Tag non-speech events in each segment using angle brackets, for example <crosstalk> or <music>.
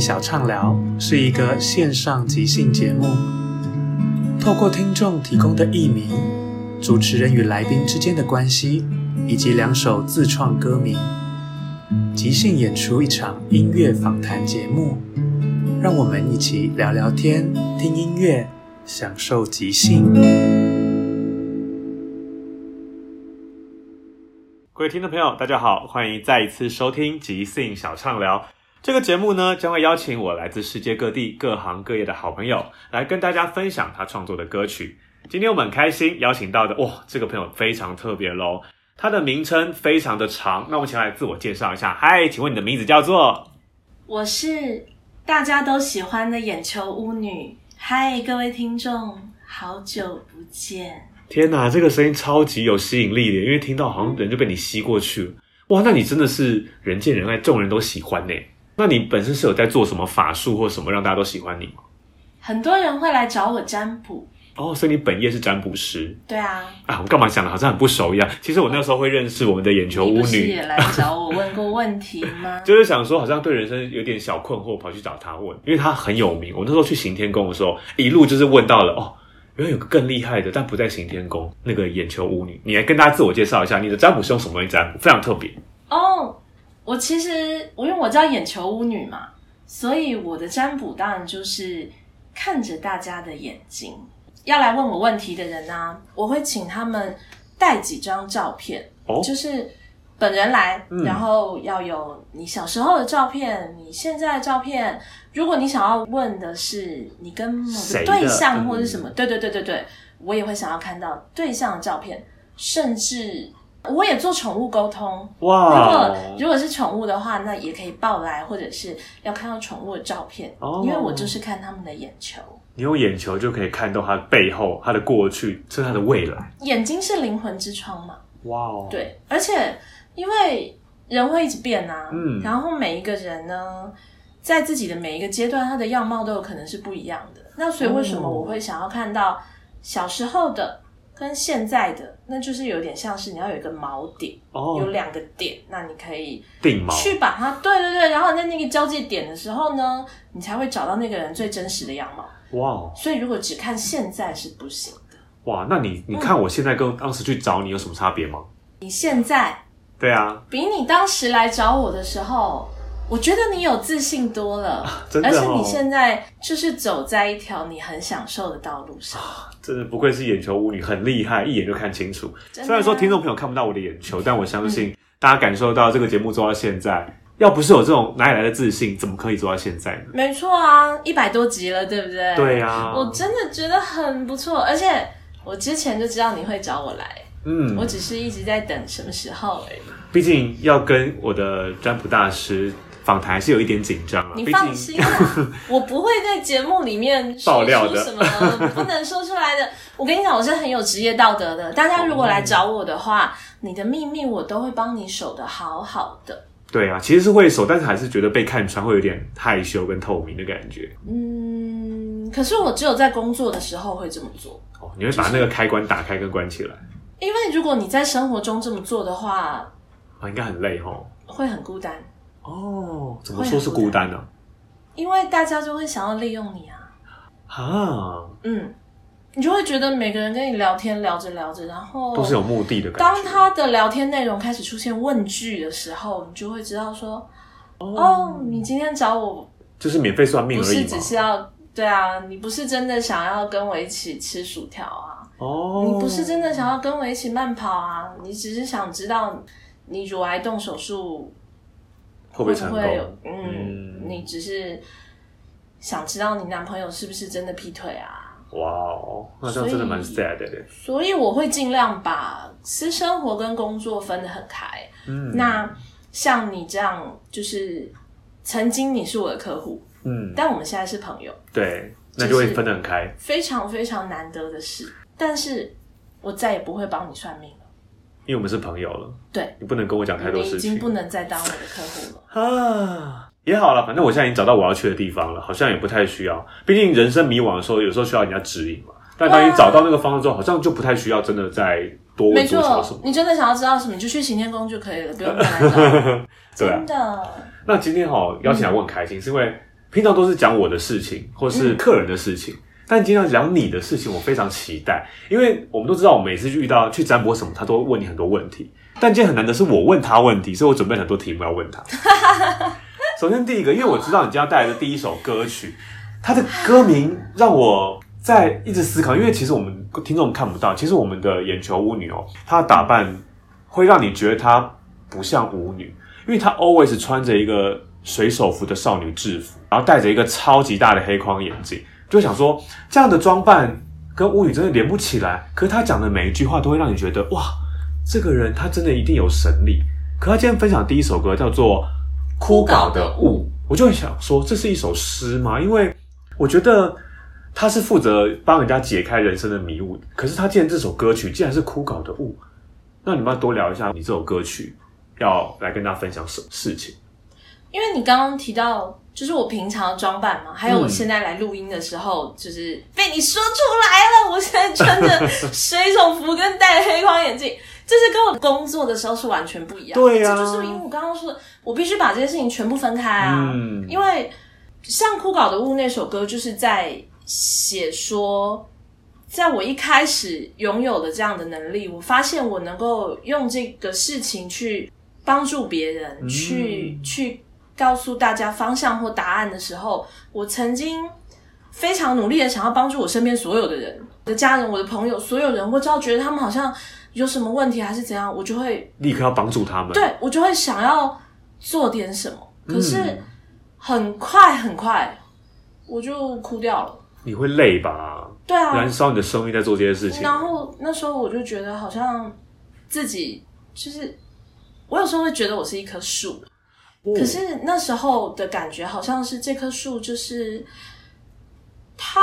小畅聊是一个线上即兴节目，透过听众提供的艺名、主持人与来宾之间的关系，以及两首自创歌名，即兴演出一场音乐访谈节目。让我们一起聊聊天、听音乐，享受即兴。各位听众朋友，大家好，欢迎再一次收听即兴小畅聊。这个节目呢，将会邀请我来自世界各地各行各业的好朋友，来跟大家分享他创作的歌曲。今天我们很开心邀请到的，哇，这个朋友非常特别喽，他的名称非常的长，那我们请来自我介绍一下。嗨，请问你的名字叫做？我是大家都喜欢的眼球巫女。嗨，各位听众，好久不见。天哪，这个声音超级有吸引力的，因为听到好像人就被你吸过去了。哇，那你真的是人见人爱，众人都喜欢呢。那你本身是有在做什么法术或什么让大家都喜欢你吗？很多人会来找我占卜。哦，所以你本业是占卜师。对啊。啊，我干嘛讲的好像很不熟一样？其实我那时候会认识我们的眼球巫女，也来找我问过问题吗？<laughs> 就是想说好像对人生有点小困惑，跑去找他问，因为他很有名。我那时候去行天宫的时候，一路就是问到了哦，原来有个更厉害的，但不在行天宫，那个眼球巫女。你来跟大家自我介绍一下，你的占卜是用什么东西占卜？非常特别。哦，我其实我因为我叫眼球巫女嘛，所以我的占卜当然就是看着大家的眼睛。要来问我问题的人呢、我会请他们带几张照片，哦就是本人来，嗯然后要有你小时候的照片，你现在的照片。如果你想要问的是你跟某个对象嗯或者是什么，对对对对对，我也会想要看到对象的照片，甚至我也做宠物沟通。如果如果是宠物的话，那也可以抱来，或者是要看到宠物的照片，哦因为我就是看他们的眼球。你用眼球就可以看到它的背后、它的过去，甚至他的未来。眼睛是灵魂之窗嘛？哇哦，对，而且因为人会一直变啊，嗯然后每一个人呢，在自己的每一个阶段，他的样貌都有可能是不一样的。那所以为什么哦我会想要看到小时候的跟现在的？那就是有点像是你要有一个锚点，有哦，两个点，那你可以去把它，对对对，然后在那个交界点的时候呢，你才会找到那个人最真实的样貌。哇哦所以如果只看现在是不行的。哇，那你你看我现在跟当时去找你有什么差别吗？你现在对啊，比你当时来找我的时候，我觉得你有自信多了，真的哦而且你现在就是走在一条你很享受的道路上。真的不愧是眼球巫女，很厉害，一眼就看清楚。虽然说听众朋友看不到我的眼球，但我相信大家感受到这个节目做到现在，要不是有这种哪里来的自信，怎么可以做到现在呢？没错啊，一百多集了，对不对？对啊，我真的觉得很不错，而且我之前就知道你会找我来，嗯，我只是一直在等什么时候而已。毕竟要跟我的占卜大师访谈，还是有一点紧张啊。你放心啊，<laughs> 我不会在节目里面爆料的出什么不能说出来的。我跟你讲，我是很有职业道德的。大家如果来找我的话，你的秘密我都会帮你守的好好的。对啊，其实是会守，但是还是觉得被看穿，会有点害羞跟透明的感觉。嗯，可是我只有在工作的时候会这么做，哦，你会把那个开关打开跟关起来，因为如果你在生活中这么做的话，啊，应该很累哦。会很孤单，哦，怎么说是孤单呢、因为大家就会想要利用你啊。啊？嗯，你就会觉得每个人跟你聊天聊着聊着，然后都是有目的的感觉。当他的聊天内容开始出现问句的时候，你就会知道说，哦，你今天找我就是免费算命而已嘛。只是要对啊，你不是真的想要跟我一起吃薯条啊，哦，你不是真的想要跟我一起慢跑啊，你只是想知道你乳癌动手术会不会成功？会有嗯，嗯你只是想知道你男朋友是不是真的劈腿啊。哇哦，那这样真的蛮 sad 的。所以我会尽量把私生活跟工作分得很开。嗯，那像你这样，就是曾经你是我的客户，嗯，但我们现在是朋友，对，那就会分得很开。非常非常难得的事。但是我再也不会帮你算命了，因为我们是朋友了，对，你不能跟我讲太多你已事情经不能再当我的客户了。啊。也好了，反正我现在已经找到我要去的地方了，好像也不太需要。毕竟人生迷惘的时候，有时候需要人家指引嘛。但当你找到那个方向之后，好像就不太需要真的再多没问多少什么，。你真的想要知道什么，你就去行天宫就可以了，不用再来找我。对啊真，的，那今天哈邀请来我很开心，是因为平常都是讲我的事情或是客人的事情，但今天要讲你的事情，我非常期待，因为我们都知道，我每次遇到去占卜什么，他都会问你很多问题，但今天很难的是我问他问题，所以我准备很多题目要问他。首先第一个，因为我知道你今天要带来的第一首歌曲，它的歌名让我在一直思考，因为其实我们听众看不到，其实我们的眼球舞女哦，她的打扮会让你觉得她不像舞女，因为她 always 穿着一个水手服的少女制服，然后戴着一个超级大的黑框眼镜，就想说这样的装扮跟舞女真的连不起来。可是他讲的每一句话都会让你觉得哇，这个人他真的一定有神力。可他今天分享第一首歌叫做《枯槁的雾》，我就很想说，这是一首诗吗？因为我觉得他是负责帮人家解开人生的迷雾，可是他既然这首歌曲既然是枯槁的雾，那你们要多聊一下你这首歌曲要来跟大家分享什么事情？因为你刚刚提到，就是我平常的装扮嘛，还有我嗯现在来录音的时候，就是被你说出来了。我现在穿着 <laughs> 水手服跟戴黑框眼镜，这是跟我工作的时候是完全不一样。对啊这就是因为我刚刚说的，我必须把这些事情全部分开啊。嗯因为像《枯槁的雾》那首歌，就是在写说。在我一开始拥有的这样的能力，我发现我能够用这个事情去帮助别人，去去告诉大家方向或答案的时候，我曾经非常努力的想要帮助我身边所有的人，我的家人、我的朋友，所有人，我只要觉得他们好像有什么问题还是怎样，我就会立刻要帮助他们。对我就会想要做点什么。可是嗯很快很快我就哭掉了。你会累吧？对啊，燃烧你的生命在做这些事情。然后那时候我就觉得好像自己就是，我有时候会觉得我是一棵树，哦可是那时候的感觉好像是这棵树就是它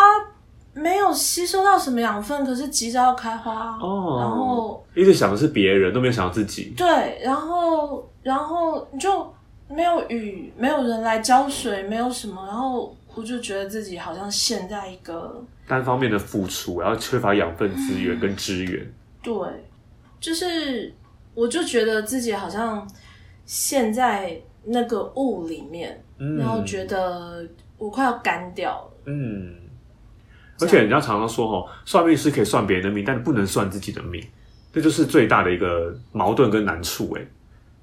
没有吸收到什么养分，可是急着要开花，哦，然后一直想的是别人，都没有想到自己。对，然后然后你就没有雨，没有人来浇水，没有什么，然后我就觉得自己好像陷在一个 <laughs> 单方面的付出，然后缺乏养分资源跟资源。对，就是我就觉得自己好像陷在那个雾里面，嗯然后觉得我快要干掉了。嗯，而且人家常常说哦，算命师可以算别人的命，但不能算自己的命，这就是最大的一个矛盾跟难处。哎，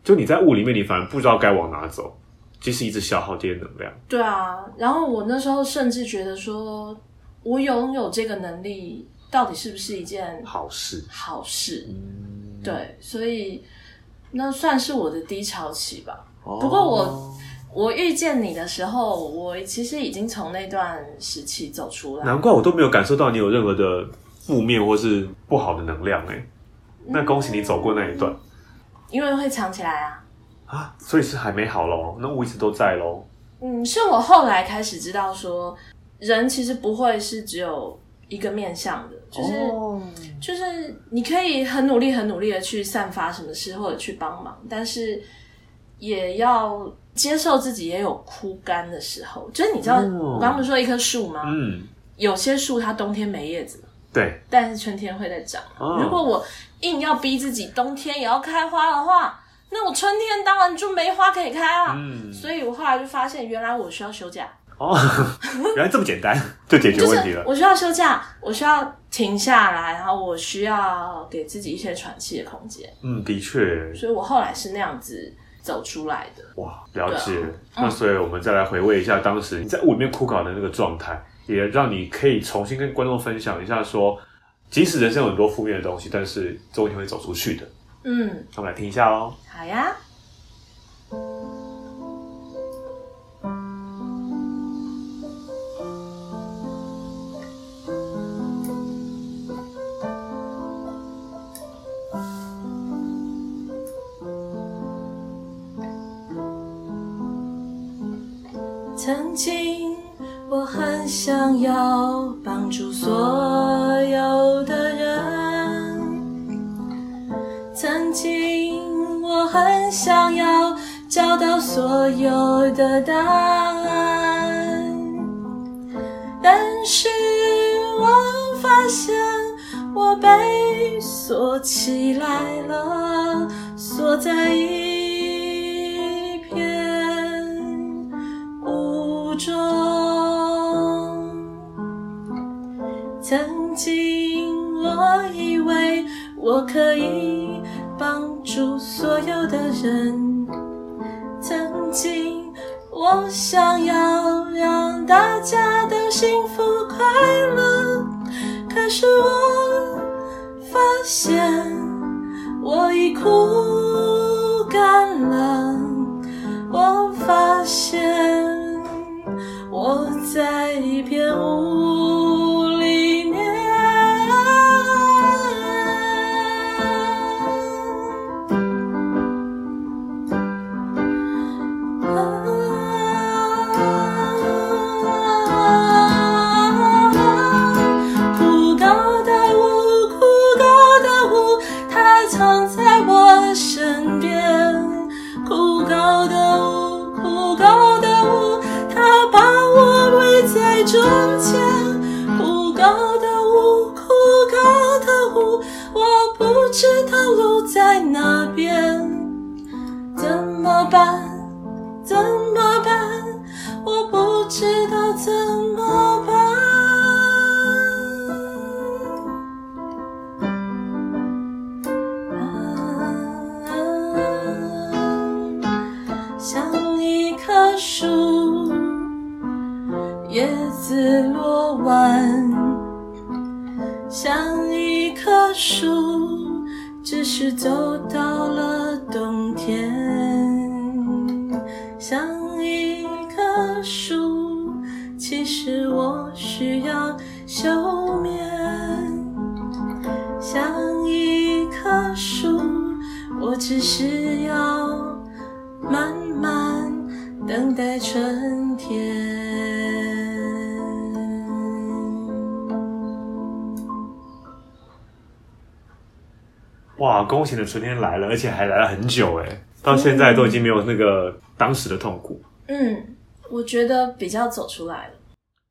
就你在雾里面，你反而不知道该往哪走，其实一直消耗这些能量。对啊，然后我那时候甚至觉得说，我拥有这个能力，到底是不是一件好事，好事？嗯，对，所以那算是我的低潮期吧。不过我我遇见你的时候，我其实已经从那段时期走出来。难怪我都没有感受到你有任何的负面或是不好的能量哎。那恭喜你走过那一段，因为会藏起来啊。啊，所以是还没好喽，那我一直都在喽。嗯，是我后来开始知道说，人其实不会是只有一个面向的，就是、哦就是你可以很努力、很努力的去散发什么事或者去帮忙，但是也要接受自己也有枯干的时候。就是你知道，哦我刚刚不是说一棵树吗？嗯，有些树它冬天没叶子，对，但是春天会再长。哦如果我硬要逼自己冬天也要开花的话，那我春天当然就没花可以开啊。嗯，所以我后来就发现，原来我需要休假，哦，<laughs> 原来这么简单 <laughs> 就解决问题了。我需要休假，我需要停下来，然后我需要给自己一些喘气的空间。嗯，的确，所以我后来是那样子走出来的。哇，了解。啊那所以我们再来回味一下当时你在雾里面枯槁的那个状态，也让你可以重新跟观众分享一下说，即使人生有很多负面的东西，但是终有一天会走出去的。嗯，那我们来听一下哦。好呀。所有的答案，但是我发现我被锁起来了，锁在一片雾中。曾经我以为我可以帮助所有的人，我想要让大家都幸福快乐，可是我发现我已哭干了，我发现我在一片无知道路在哪边，怎么办？怎么办？我不知道怎么只是走到了冬天。像一棵树，其实我需要休眠。像一棵树，我只是要慢慢等待春天。哇，恭喜你的春天来了，而且还来了很久哎，到现在都已经没有那个当时的痛苦。嗯，我觉得比较走出来了。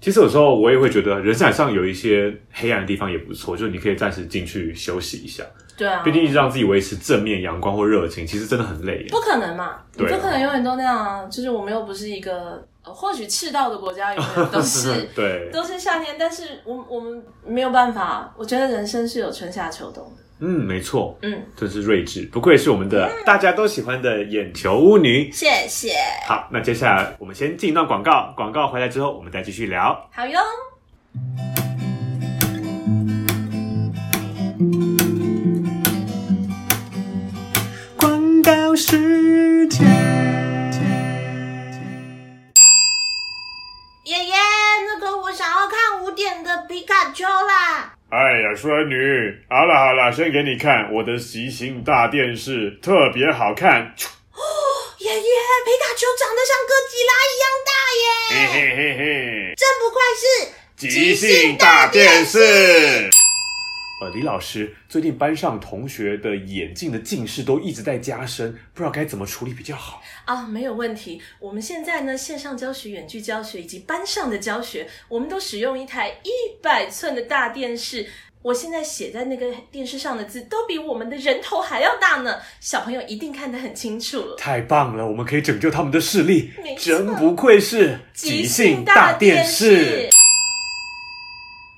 其实有时候我也会觉得，人生海上有一些黑暗的地方也不错，就是你可以暂时进去休息一下。对啊，毕竟一直让自己维持正面、阳光或热情，其实真的很累耶。不可能嘛，对啊不可能永远都那样啊。就是我们又不是一个，呃或许赤道的国家永远都是 <laughs> 对，都是夏天，但是我我们没有办法。我觉得人生是有春夏秋冬的。嗯，没错，嗯，真是睿智，不愧是我们的大家都喜欢的眼球巫女。谢谢。好，那接下来我们先进一段广告，广告回来之后我们再继续聊。好哟。广告时间。耶耶，那个我想要看五点的皮卡丘啦。哎呀，孙女，好了好了，先给你看我的极星大电视，特别好看。哦爷爷，皮卡丘长得像哥吉拉一样大嘿耶！嘿嘿嘿嘿，真不愧是极星大电视。呃，李老师，最近班上同学的眼镜的近视都一直在加深，不知道该怎么处理比较好。啊，没有问题。我们现在呢，线上教学、远距教学以及班上的教学，我们都使用一台一百寸的大电视。我现在写在那个电视上的字，都比我们的人头还要大呢。小朋友一定看得很清楚了。太棒了，我们可以拯救他们的视力真不愧是即兴大电视。。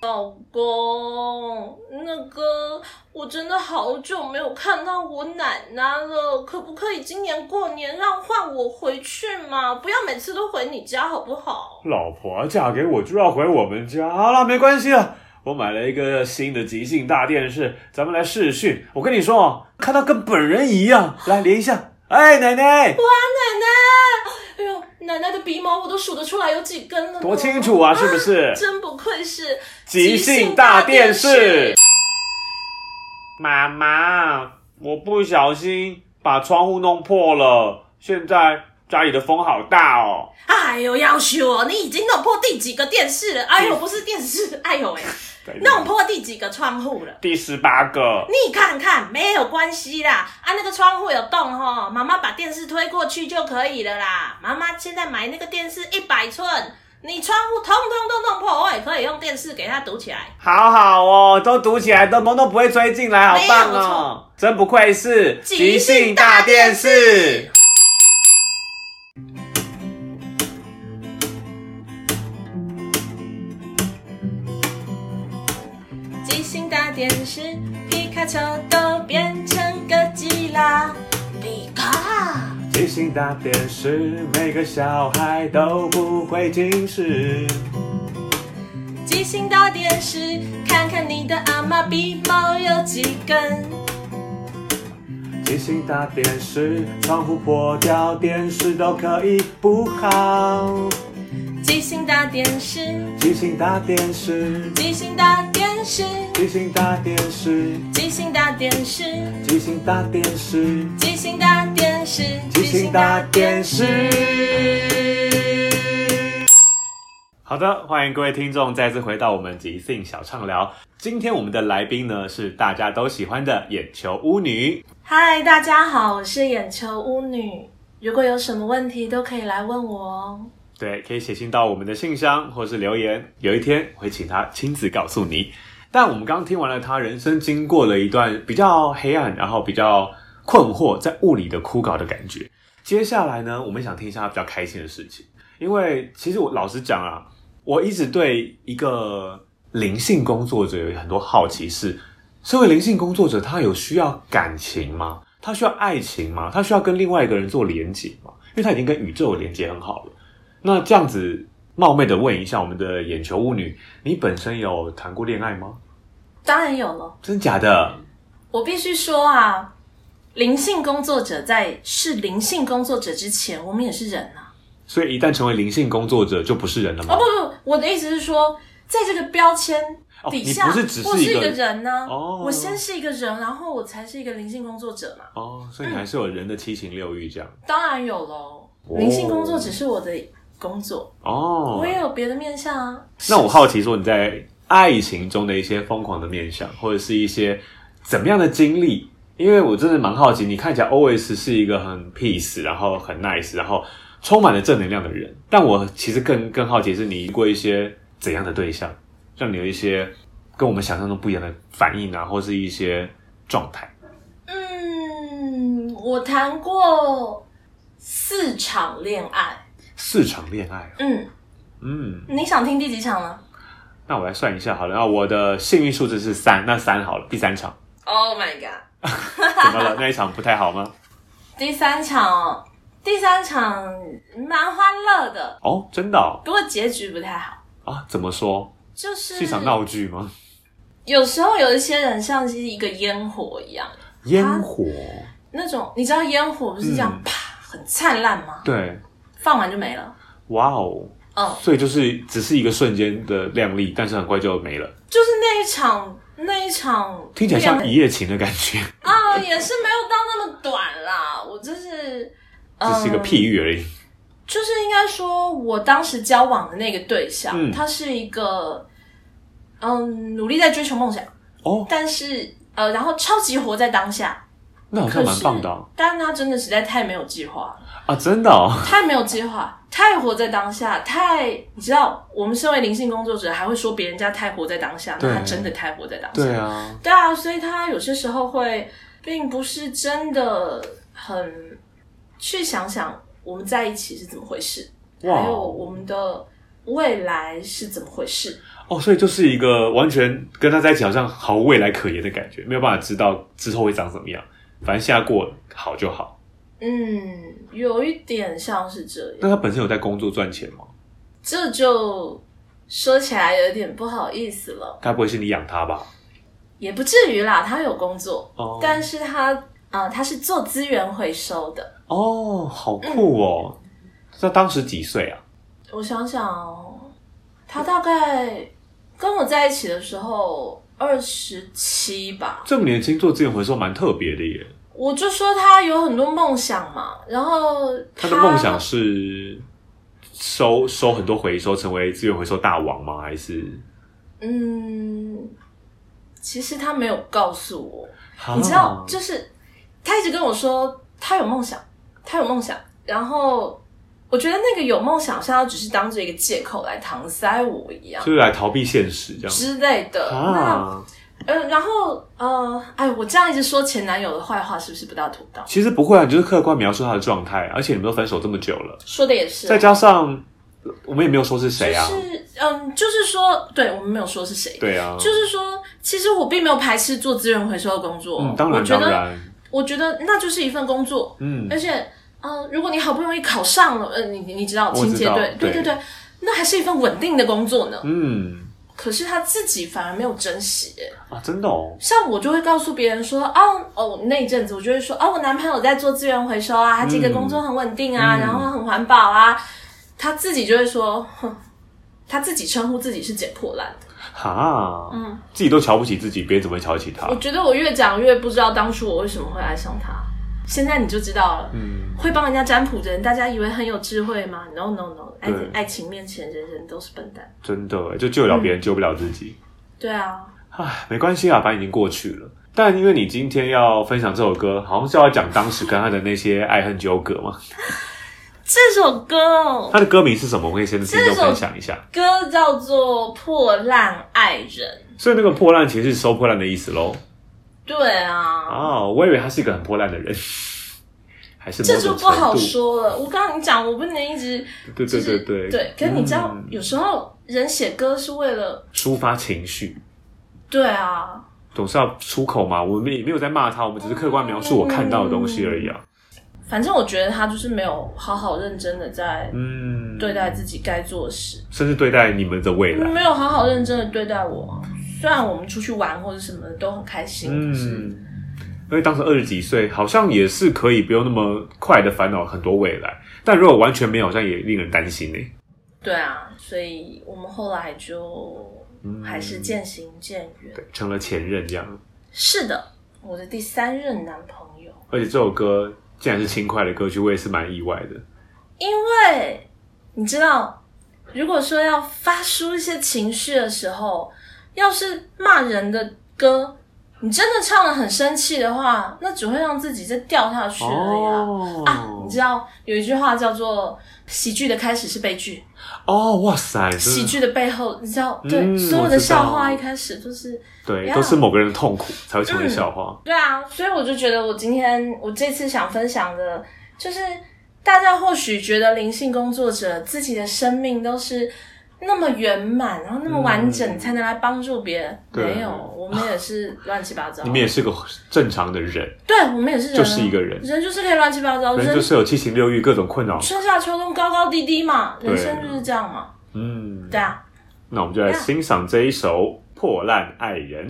老公，那个，我真的好久没有看到我奶奶了，可不可以今年过年让换我回去嘛？不要每次都回你家，好不好？老婆嫁给我就要回我们家，好了，没关系了。我买了一个新的极星大电视，咱们来试训。我跟你说哦，看到跟本人一样，来连一下。哎，奶奶，哇，奶奶，哎呦，奶奶的鼻毛我都数得出来有几根了，多清楚啊，是不是？真不愧是即兴大电视。妈妈，我不小心把窗户弄破了，现在家里的风好大哦。哎呦，要修哦！你已经弄破第几个电视了？哎呦，不是电视，哎呦喂，弄破第几个窗户了？第十八个。你看看，没有关系啦，啊，那个窗户有洞哈，妈妈把电视推过去就可以了啦。妈妈现在买那个电视一百寸，你窗户通通都弄破，我也可以用电视给它堵起来。好好哦，都堵起来，都风都不会吹进来，好棒哦！真不愧是即兴大电视。电视，皮卡丘都变成哥吉拉，皮卡。极星大电视，每个小孩都不会近视。极星大电视，看看你的阿妈鼻毛有几根。极星大电视，窗户破掉，电视都可以补好。极星大电视，即兴大电视，即兴大电视，即兴大电视，即兴大电视，即兴大电视，即兴大电视，即兴大电视。好的，欢迎各位听众再次回到我们即兴小畅聊。今天我们的来宾呢是大家都喜欢的眼球巫女。嗨，大家好，我是眼球巫女。如果有什么问题，都可以来问我哦。对，可以写信到我们的信箱或是留言，有一天会请他亲自告诉你。但我们刚听完了他人生经过了一段比较黑暗，然后比较困惑，在物理的枯槁的感觉。接下来呢，我们想听一下他比较开心的事情，因为其实我老实讲啊，我一直对一个灵性工作者有很多好奇是，身为灵性工作者，他有需要感情吗？他需要爱情吗？他需要跟另外一个人做连接吗？因为他已经跟宇宙连接很好了。那这样子冒昧的问一下我们的眼球巫女，你本身有谈过恋爱吗？当然有了，真假的？我必须说啊，灵性工作者在是灵性工作者之前，我们也是人啊。所以一旦成为灵性工作者，就不是人了吗？哦不不，我的意思是说，在这个标签哦底下，你不是只是我是一个人呢、哦我先是一个人，然后我才是一个灵性工作者嘛。哦，所以你还是有人的七情六欲这样。当然有喽，哦灵性工作只是我的工作，哦我，也有别的面相啊。那我好奇说你在爱情中的一些疯狂的面相，或者是一些怎么样的经历？因为我真的蛮好奇，你看起来 always 是一个很 peace，然后很 nice，然后充满了正能量的人。但我其实更更好奇是你遇过一些怎样的对象，让你有一些跟我们想象中不一样的反应啊，或是一些状态。嗯，我谈过四场恋爱。四场恋爱，嗯，嗯，你想听第几场呢那我来算一下好了。那我的幸运数字是三，那三好了，第三场？Oh my god！<laughs> 怎么了？那一场不太好吗？<laughs> 第三场哦，第三场蛮欢乐的，哦，真的哦不过结局不太好。啊？怎么说？就是是一场闹剧吗？有时候有一些人像是一个烟火一样，烟火，那种你知道烟火不是这样、嗯啪很灿烂吗？对，放完就没了。哇哦，嗯，所以就是只是一个瞬间的亮丽，但是很快就没了，就是那一场那一场听起来像一夜情的感觉，啊，也是没有到那么短啦。我就是 <laughs> 只是一个嗯譬喻而已。就是应该说，我当时交往的那个对象，嗯他是一个嗯努力在追求梦想，哦，但是呃，然后超级活在当下。那好像蛮棒的啊但他真的实在太没有计划了，啊，真的哦，太没有计划，太活在当下，太你知道，我们身为灵性工作者，还会说别人家太活在当下，那他真的太活在当下。对啊，对啊，所以他有些时候会，并不是真的很去想想我们在一起是怎么回事，哇还有我们的未来是怎么回事。哦，所以就是一个完全跟他在一起好像毫无未来可言的感觉，没有办法知道之后会长怎么样，反正现在过好就好。嗯，有一点像是这样，那他本身有在工作赚钱吗？这就说起来有点不好意思了，该不会是你养他吧？也不至于啦，他有工作，哦但是他啊、呃他是做资源回收的。哦，好酷哦！那当时几岁啊？我想想哦，他大概跟我在一起的时候二十七吧，这么年轻做资源回收蛮特别的耶。我就说他有很多梦想嘛，然后他的梦想是收收很多回收，成为资源回收大王吗？还是？嗯，其实他没有告诉我，啊。你知道，就是他一直跟我说他有梦想，他有梦想，然后我觉得那个有梦想像他只是当做一个借口来搪塞我一样就是来逃避现实这样。之类的。那啊？呃，然后呃，哎，我这样一直说前男友的坏话，是不是不大妥当？其实不会啊，你就是客观描述他的状态，而且你们都分手这么久了，说的也是啊，再加上我们也没有说是谁啊，就是嗯，就是说，对我们没有说是谁，对啊，就是说，其实我并没有排斥做资源回收的工作，嗯，当然我觉得，我觉得那就是一份工作，嗯而且，呃，如果你好不容易考上了，呃，你你你知道清洁队，对对对对，那还是一份稳定的工作呢。嗯可是他自己反而没有珍惜，耶。啊，真的哦，像我就会告诉别人说，啊，哦，那一阵子我就会说，啊，我男朋友在做资源回收啊，他这个工作很稳定啊，嗯然后很环保啊，他自己就会说，哼，他自己称呼自己是捡破烂的。哈，嗯，自己都瞧不起自己，别人怎么会瞧得起他？我？觉得我越讲越不知道当初我为什么会爱上他，现在你就知道了。嗯，会帮人家占卜的人，大家以为很有智慧吗？No No No，爱爱情面前人人都是笨蛋。真的就救得了别人，救不了自己。对啊，唉，没关系啊，反正已经过去了。但因为你今天要分享这首歌，好像是要讲当时跟他的那些爱恨纠葛嘛。<laughs> 这首歌哦，他的歌名是什么？我可以先跟听众分享一下。歌叫做《破烂爱人》。所以那个破烂其实是收破烂的意思喽。对啊，哦，我以为他是一个很破烂的人，还是某这就不好。说了。我刚刚你讲，我不能一直对对对对对。可是你知道，嗯有时候人写歌是为了抒发情绪，对啊，总是要出口嘛。我们也没有在骂他，我们只是客观描述我看到的东西而已啊。反正我觉得他就是没有好好认真的在嗯，对待自己该做的事。甚至对待你们的未来。没有好好认真的对待我。虽然我们出去玩或者什么的都很开心，可是嗯，因为当时二十几岁，好像也是可以不用那么快的烦恼很多未来。但如果完全没有，好像也令人担心呢。对啊，所以我们后来就嗯还是渐行渐远。对，成了前任这样。是的，我的第三任男朋友，而且这首歌竟然是轻快的歌曲，我也是蛮意外的。因为你知道，如果说要发出一些情绪的时候，要是骂人的歌。你真的唱的很生气的话，那只会让自己再掉下去了呀啊！哦。啊，你知道有一句话叫做“喜剧的开始是悲剧”，哦，哇塞，喜剧的背后，你知道，对，嗯所有的笑话一开始都是，对，都是某个人的痛苦才会成为笑话。对啊，所以我就觉得我今天我这次想分享的，就是大家或许觉得灵性工作者自己的生命都是那么圆满，然后那么完整，才能来帮助别人。嗯没有，我们也是 <laughs> 乱七八糟。你们也是个正常的人，对，我们也是人啊，就是一个人人就是可以乱七八糟，人人就是有七情六欲，各种困扰。春夏秋冬高高低低嘛，人生就是这样嘛。嗯，对啊，那我们就来欣赏这一首《破烂爱人》。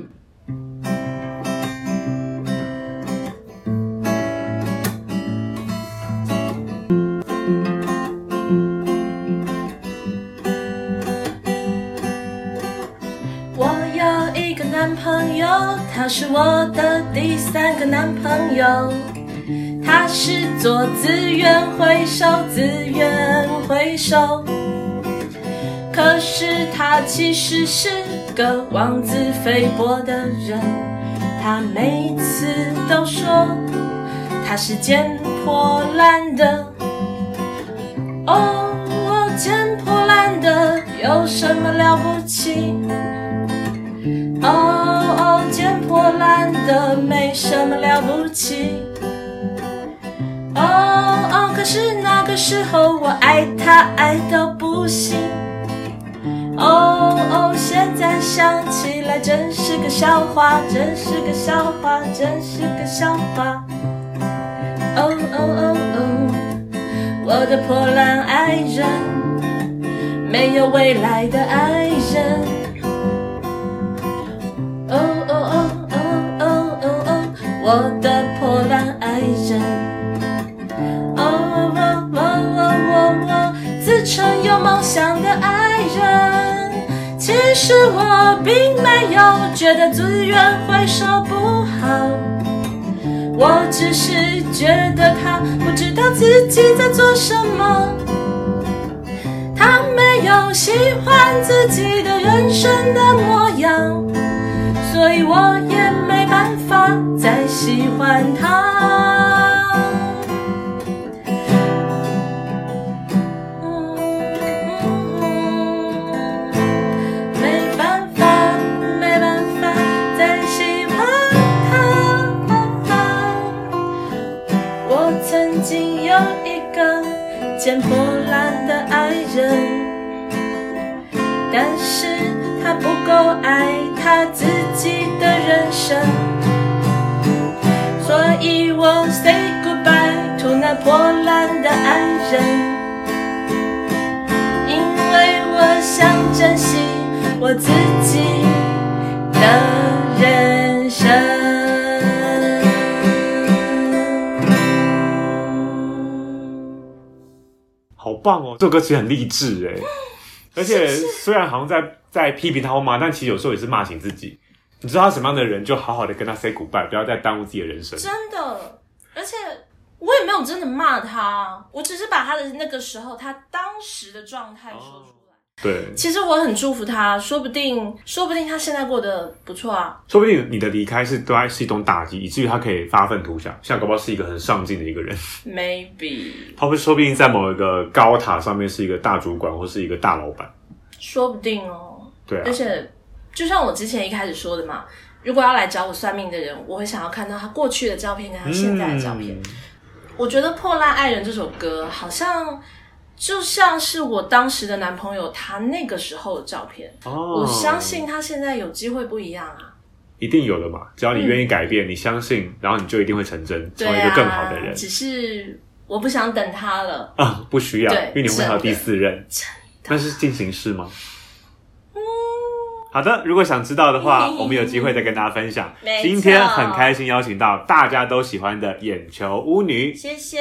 他是我的第三个男朋友。他是做资源回收，资源回收。可是他其实是个妄自菲薄的人，他每次都说他是捡破烂的。哦，捡破烂的有什么了不起？捡破烂的没什么了不起。哦哦，可是那个时候我爱他爱到不行。哦哦，现在想起来真是个笑话，真是个笑话，真是个笑话。哦哦哦哦，我的破烂爱人，没有未来的爱人。哦哦哦哦哦哦哦，我的破烂爱人。哦哦哦哦哦哦，自称有梦想的爱人。其实我并没有觉得资源回收不好，我只是觉得他不知道自己在做什么，他没有喜欢自己的人生的模样，所以我也没办法再喜欢他。没办法，没办法再喜欢他。我曾经有一个捡破烂的爱人，但是他不够爱他自己的人生，所以我 say goodbye to 那破烂的爱人。因为我想珍惜我自己的人生。好棒哦！这首歌其实很励志哎，而且虽然好像在在批评他或骂，但其实有时候也是骂醒自己。你知道他什么样的人，就好好的跟他 say goodbye，不要再耽误自己的人生。真的，而且我也没有真的骂他，我只是把他的那个时候他当时的状态说出来。对，其实我很祝福他，说不定，说不定他现在过得不错啊。说不定你的离开是对他是一种打击，以至于他可以发愤图强，像搞不好是一个很上进的一个人。Maybe，<laughs> 他会说不定在某一个高塔上面是一个大主管或是一个大老板。说不定哦。对啊而，且，就像我之前一开始说的嘛，如果要来找我算命的人，我会想要看到他过去的照片跟他现在的照片。嗯我觉得《破烂爱人》这首歌好像就像是我当时的男朋友他那个时候的照片。哦，我相信他现在有机会不一样啊。一定有的嘛。只要你愿意改变，你相信，然后你就一定会成真，成为一个更好的人啊。只是我不想等他了。啊，不需要，对因为你会还有第四任，那是进行式吗？好的，如果想知道的话，我们有机会再跟大家分享今天很开心邀请到大家都喜欢的眼球巫女，谢谢，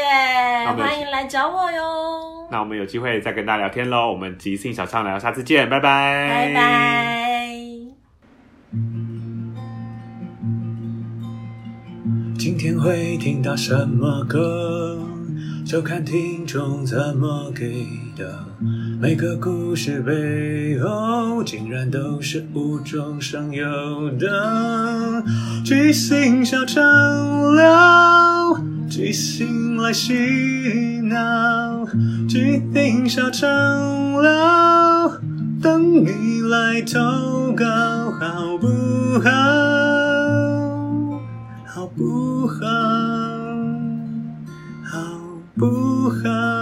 欢迎来找我哟。那我们有机会再跟大家聊天喽。我们即兴小畅聊，下次见，拜拜，拜。拜。今天会听到什么歌，就看听众怎么给的。每个故事背后，竟然都是无中生有的。即兴小畅聊，即兴来洗脑，即兴小畅聊，等你来投稿，好不好？好不好？好不好？